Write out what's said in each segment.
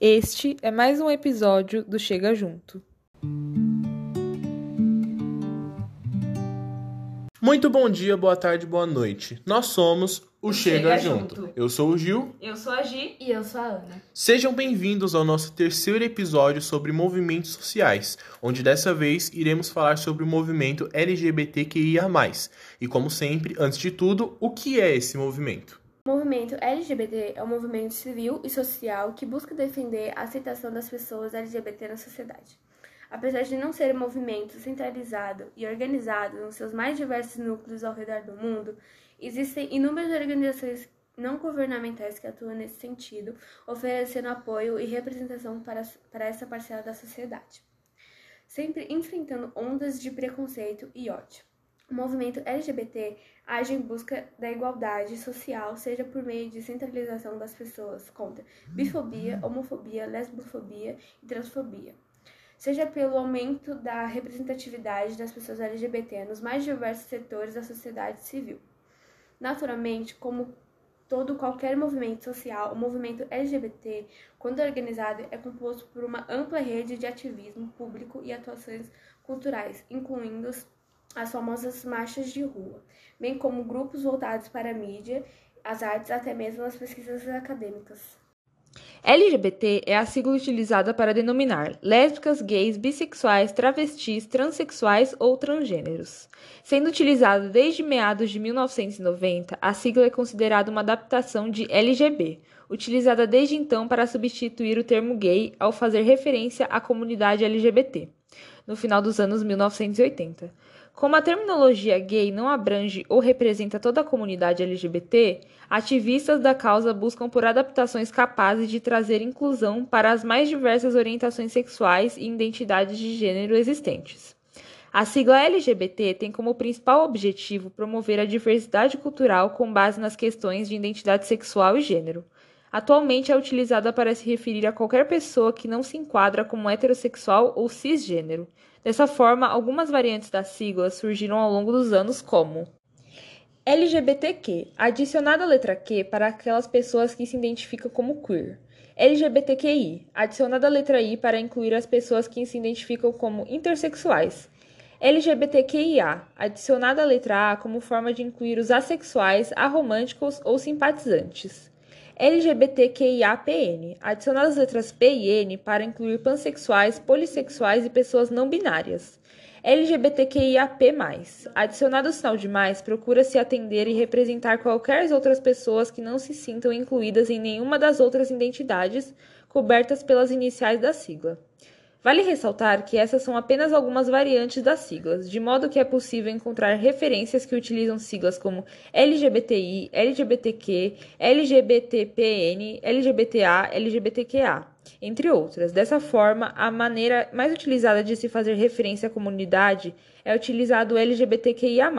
Este é mais um episódio do Chega Junto. Muito bom dia, boa tarde, boa noite. Nós somos o Chega, Chega Junto. Junto. Eu sou o Gil. Eu sou a Gi. E eu sou a Ana. Sejam bem-vindos ao nosso terceiro episódio sobre movimentos sociais, onde dessa vez iremos falar sobre o movimento LGBTQIA+. E como sempre, antes de tudo, o que é esse movimento? O movimento LGBT é um movimento civil e social que busca defender a aceitação das pessoas LGBT na sociedade. Apesar de não ser um movimento centralizado e organizado nos seus mais diversos núcleos ao redor do mundo, existem inúmeras organizações não governamentais que atuam nesse sentido, oferecendo apoio e representação para, para essa parcela da sociedade, sempre enfrentando ondas de preconceito e ódio. O movimento LGBT age em busca da igualdade social, seja por meio de centralização das pessoas contra bifobia, homofobia, lesbofobia e transfobia, seja pelo aumento da representatividade das pessoas LGBT nos mais diversos setores da sociedade civil. Naturalmente, como todo qualquer movimento social, o movimento LGBT, quando organizado, é composto por uma ampla rede de ativismo público e atuações culturais, incluindo as famosas marchas de rua, bem como grupos voltados para a mídia, as artes, até mesmo as pesquisas acadêmicas. LGBT é a sigla utilizada para denominar lésbicas, gays, bissexuais, travestis, transexuais ou transgêneros. Sendo utilizada desde meados de 1990, a sigla é considerada uma adaptação de LGB, utilizada desde então para substituir o termo gay ao fazer referência à comunidade LGBT, no final dos anos 1980. Como a terminologia gay não abrange ou representa toda a comunidade LGBT, ativistas da causa buscam por adaptações capazes de trazer inclusão para as mais diversas orientações sexuais e identidades de gênero existentes. A sigla LGBT tem como principal objetivo promover a diversidade cultural com base nas questões de identidade sexual e gênero. Atualmente é utilizada para se referir a qualquer pessoa que não se enquadra como heterossexual ou cisgênero. Dessa forma, algumas variantes da sigla surgiram ao longo dos anos, como LGBTQ, adicionada a letra Q para aquelas pessoas que se identificam como queer. LGBTQI, adicionada a letra I para incluir as pessoas que se identificam como intersexuais. LGBTQIA, adicionada a letra A como forma de incluir os assexuais, aromânticos ou simpatizantes. LGBTQIAPN, adicionadas as letras P e N para incluir pansexuais, polissexuais e pessoas não binárias. LGBTQIAP+, adicionado o sinal de mais, procura-se atender e representar qualquer outras pessoas que não se sintam incluídas em nenhuma das outras identidades cobertas pelas iniciais da sigla. Vale ressaltar que essas são apenas algumas variantes das siglas, de modo que é possível encontrar referências que utilizam siglas como LGBTI, LGBTQ, LGBTPN, LGBTA, LGBTQA, entre outras. Dessa forma, a maneira mais utilizada de se fazer referência à comunidade é utilizado o LGBTQIA+.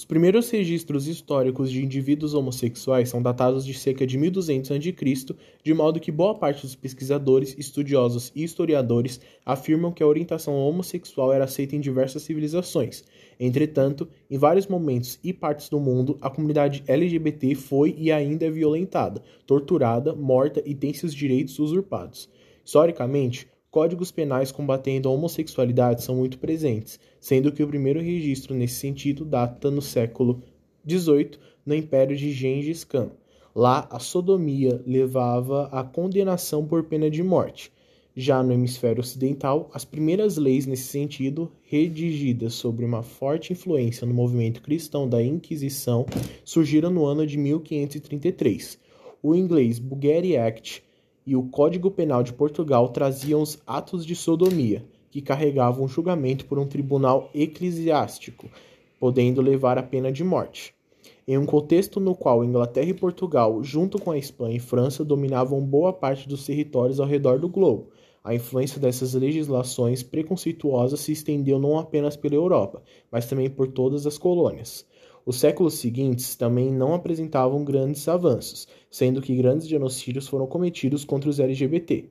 Os primeiros registros históricos de indivíduos homossexuais são datados de cerca de 1200 a.C., de modo que boa parte dos pesquisadores, estudiosos e historiadores afirmam que a orientação homossexual era aceita em diversas civilizações. Entretanto, em vários momentos e partes do mundo, a comunidade LGBT foi e ainda é violentada, torturada, morta e tem seus direitos usurpados. Historicamente, Códigos penais combatendo a homossexualidade são muito presentes, sendo que o primeiro registro nesse sentido data no século XVIII, no Império de Gengis Khan. Lá, a sodomia levava à condenação por pena de morte. Já no hemisfério ocidental, as primeiras leis nesse sentido, redigidas sobre uma forte influência no movimento cristão da Inquisição, surgiram no ano de 1533. O inglês Bulgari Act e o Código Penal de Portugal traziam os atos de sodomia, que carregavam julgamento por um tribunal eclesiástico, podendo levar à pena de morte. Em um contexto no qual Inglaterra e Portugal, junto com a Espanha e França, dominavam boa parte dos territórios ao redor do globo, a influência dessas legislações preconceituosas se estendeu não apenas pela Europa, mas também por todas as colônias. Os séculos seguintes também não apresentavam grandes avanços, sendo que grandes genocídios foram cometidos contra os LGBT.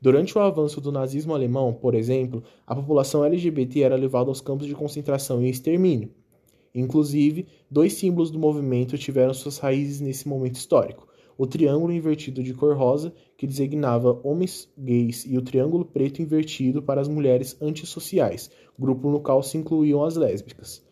Durante o avanço do nazismo alemão, por exemplo, a população LGBT era levada aos campos de concentração e extermínio. Inclusive, dois símbolos do movimento tiveram suas raízes nesse momento histórico: o triângulo invertido de cor rosa, que designava homens gays, e o triângulo preto invertido para as mulheres antissociais, grupo no qual se incluíam as lésbicas.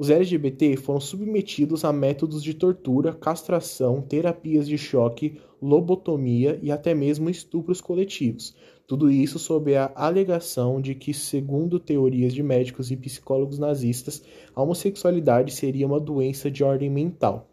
Os LGBT foram submetidos a métodos de tortura, castração, terapias de choque, lobotomia e até mesmo estupros coletivos. Tudo isso sob a alegação de que, segundo teorias de médicos e psicólogos nazistas, a homossexualidade seria uma doença de ordem mental.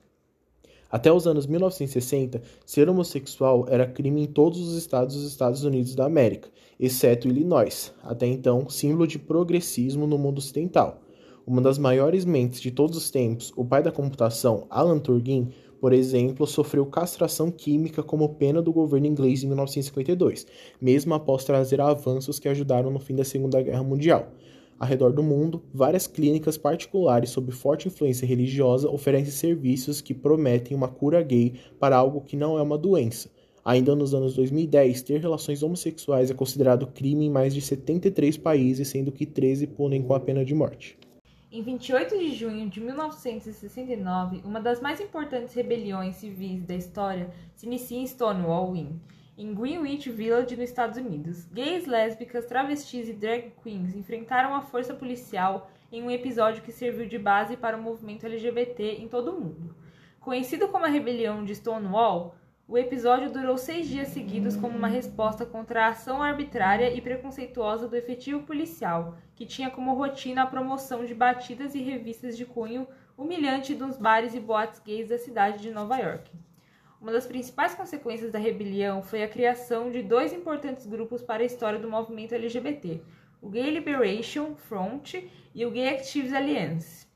Até os anos 1960, ser homossexual era crime em todos os estados dos Estados Unidos da América, exceto Illinois, até então símbolo de progressismo no mundo ocidental. Uma das maiores mentes de todos os tempos, o pai da computação, Alan Turing, por exemplo, sofreu castração química como pena do governo inglês em 1952, mesmo após trazer avanços que ajudaram no fim da Segunda Guerra Mundial. Ao redor do mundo, várias clínicas particulares sob forte influência religiosa oferecem serviços que prometem uma cura gay para algo que não é uma doença. Ainda nos anos 2010, ter relações homossexuais é considerado crime em mais de 73 países, sendo que 13 punem com a pena de morte. Em 28 de junho de 1969, uma das mais importantes rebeliões civis da história se inicia em Stonewall Inn, em Greenwich Village, nos Estados Unidos. Gays, lésbicas, travestis e drag queens enfrentaram a força policial em um episódio que serviu de base para o movimento LGBT em todo o mundo. Conhecido como a Rebelião de Stonewall, o episódio durou seis dias seguidos como uma resposta contra a ação arbitrária e preconceituosa do efetivo policial, que tinha como rotina a promoção de batidas e revistas de cunho humilhante nos bares e boates gays da cidade de Nova York. Uma das principais consequências da rebelião foi a criação de dois importantes grupos para a história do movimento LGBT, o Gay Liberation Front e o Gay Actives Alliance.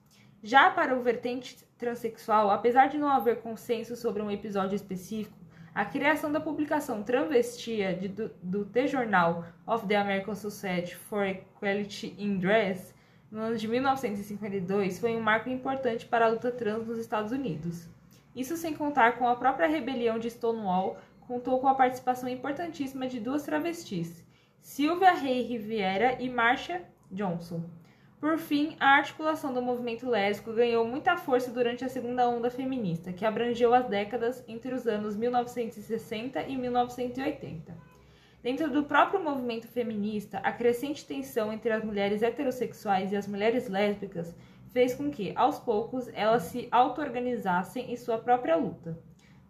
Já para o vertente transexual, apesar de não haver consenso sobre um episódio específico, a criação da publicação Travestia de, do, do T-Jornal of the American Society for Equality in Dress no ano de 1952 foi um marco importante para a luta trans nos Estados Unidos. Isso sem contar com a própria rebelião de Stonewall, contou com a participação importantíssima de duas travestis, Sylvia Rey Riviera e Marcia Johnson. Por fim, a articulação do movimento lésbico ganhou muita força durante a segunda onda feminista, que abrangeu as décadas entre os anos 1960 e 1980. Dentro do próprio movimento feminista, a crescente tensão entre as mulheres heterossexuais e as mulheres lésbicas fez com que, aos poucos, elas se auto-organizassem em sua própria luta.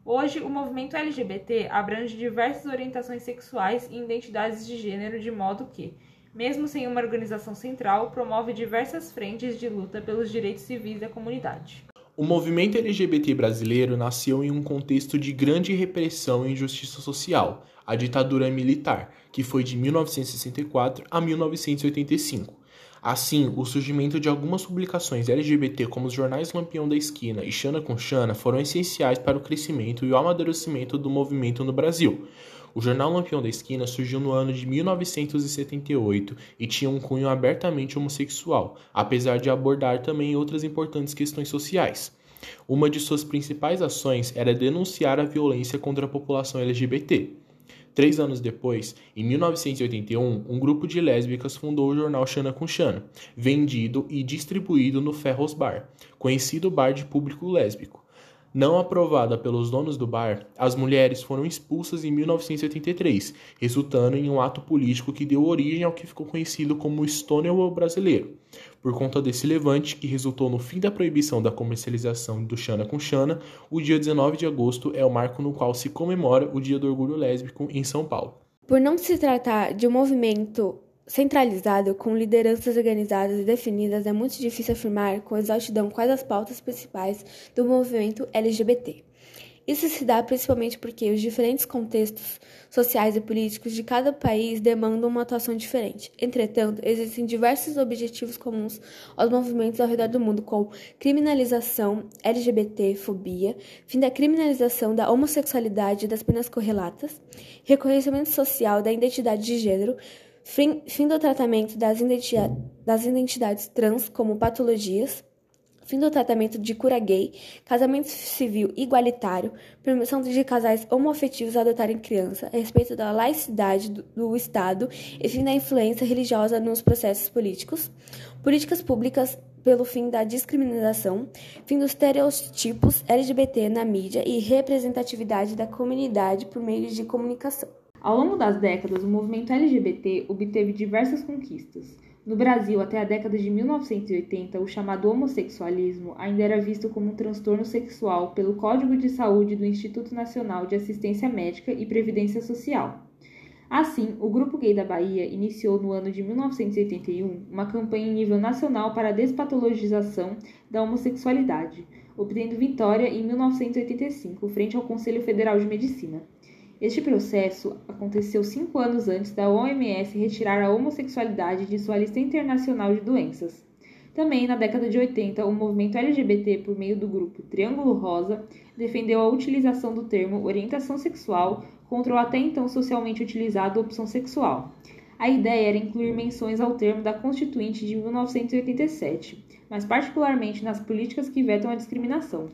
Hoje, o movimento LGBT abrange diversas orientações sexuais e identidades de gênero, de modo que, mesmo sem uma organização central, promove diversas frentes de luta pelos direitos civis da comunidade. O movimento LGBT brasileiro nasceu em um contexto de grande repressão e injustiça social, a ditadura militar, que foi de 1964 a 1985. Assim, o surgimento de algumas publicações LGBT como os jornais Lampião da Esquina e Xana com Xana foram essenciais para o crescimento e o amadurecimento do movimento no Brasil. O jornal Lampião da Esquina surgiu no ano de 1978 e tinha um cunho abertamente homossexual, apesar de abordar também outras importantes questões sociais. Uma de suas principais ações era denunciar a violência contra a população LGBT. Três anos depois, em 1981, um grupo de lésbicas fundou o jornal Xana com Xana, vendido e distribuído no Ferros Bar, conhecido bar de público lésbico. Não aprovada pelos donos do bar, as mulheres foram expulsas em 1983, resultando em um ato político que deu origem ao que ficou conhecido como Stonewall brasileiro. Por conta desse levante, que resultou no fim da proibição da comercialização do Xana com Xana, o dia 19 de agosto é o marco no qual se comemora o Dia do Orgulho Lésbico em São Paulo. Por não se tratar de um movimento Centralizado, com lideranças organizadas e definidas, é muito difícil afirmar com exaustidão quais as pautas principais do movimento LGBT. Isso se dá principalmente porque os diferentes contextos sociais e políticos de cada país demandam uma atuação diferente. Entretanto, existem diversos objetivos comuns aos movimentos ao redor do mundo, como criminalização, LGBT, fobia, fim da criminalização da homossexualidade e das penas correlatas, reconhecimento social da identidade de gênero, fim, fim do tratamento das, das identidades trans como patologias, fim do tratamento de cura gay, casamento civil igualitário, permissão de casais homoafetivos adotarem criança, respeito da laicidade do, do, Estado e fim da influência religiosa nos processos políticos, políticas públicas pelo fim da discriminação, fim dos estereotipos LGBT na mídia e representatividade da comunidade por meio de comunicação. Ao longo das décadas, o movimento LGBT obteve diversas conquistas. No Brasil, até a década de 1980, o chamado homossexualismo ainda era visto como um transtorno sexual pelo Código de Saúde do Instituto Nacional de Assistência Médica e Previdência Social. Assim, o Grupo Gay da Bahia iniciou no ano de 1981 uma campanha em nível nacional para a despatologização da homossexualidade, obtendo vitória em 1985 frente ao Conselho Federal de Medicina. Este processo aconteceu cinco anos antes da OMS retirar a homossexualidade de sua lista internacional de doenças. Também, na década de 80, o movimento LGBT, por meio do grupo Triângulo Rosa, defendeu a utilização do termo orientação sexual contra o até então socialmente utilizado opção sexual. A ideia era incluir menções ao termo da Constituinte de 1987, mas particularmente nas políticas que vetam a discriminação.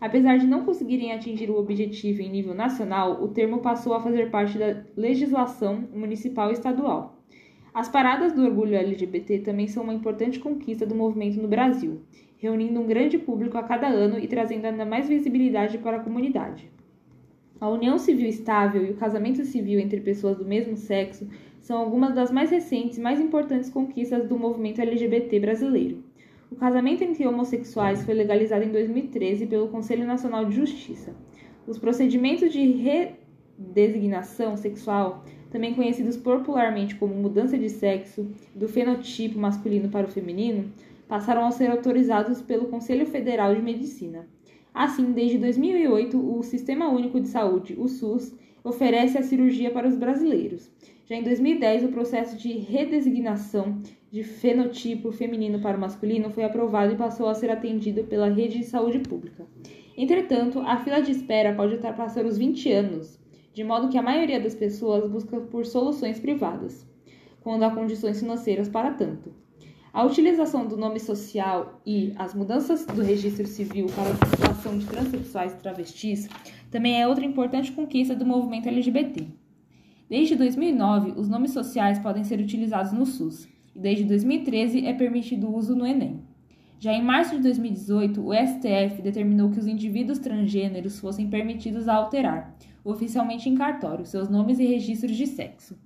Apesar de não conseguirem atingir o objetivo em nível nacional, o termo passou a fazer parte da legislação municipal e estadual. As paradas do orgulho LGBT também são uma importante conquista do movimento no Brasil, reunindo um grande público a cada ano e trazendo ainda mais visibilidade para a comunidade. A união civil estável e o casamento civil entre pessoas do mesmo sexo são algumas das mais recentes e mais importantes conquistas do movimento LGBT brasileiro. O casamento entre homossexuais foi legalizado em 2013 pelo Conselho Nacional de Justiça. Os procedimentos de redesignação sexual também conhecidos popularmente como mudança de sexo do fenotipo masculino para o feminino, passaram a ser autorizados pelo Conselho Federal de Medicina. Assim, desde 2008, o Sistema Único de Saúde, o SUS, oferece a cirurgia para os brasileiros. Já em 2010, o processo de redesignação de fenotipo feminino para o masculino foi aprovado e passou a ser atendido pela rede de saúde pública. Entretanto, a fila de espera pode ultrapassar os 20 anos, de modo que a maioria das pessoas busca por soluções privadas, quando há condições financeiras para tanto. A utilização do nome social e as mudanças do registro civil para a situação de transexuais e travestis também é outra importante conquista do movimento LGBT. Desde 2009, os nomes sociais podem ser utilizados no SUS, e desde 2013 é permitido o uso no Enem. Já em março de 2018, o STF determinou que os indivíduos transgêneros fossem permitidos a alterar, oficialmente em cartório, seus nomes e registros de sexo.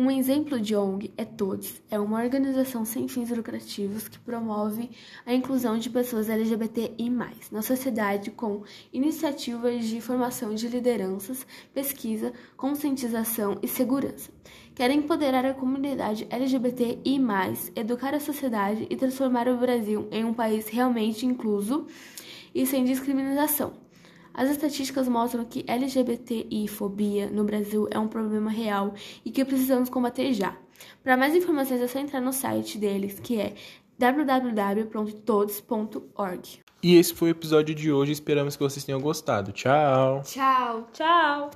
Um exemplo de ONG é Todos, é uma organização sem fins lucrativos que promove a inclusão de pessoas LGBTI+, na sociedade com iniciativas de formação de lideranças, pesquisa, conscientização e segurança. Quer empoderar a comunidade LGBTI+, educar a sociedade e transformar o Brasil em um país realmente incluso e sem discriminação. As estatísticas mostram que LGBTI-fobia no Brasil é um problema real e que precisamos combater já. Para mais informações é só entrar no site deles, que é www.todos.org. E esse foi o episódio de hoje, esperamos que vocês tenham gostado. Tchau! Tchau! Tchau!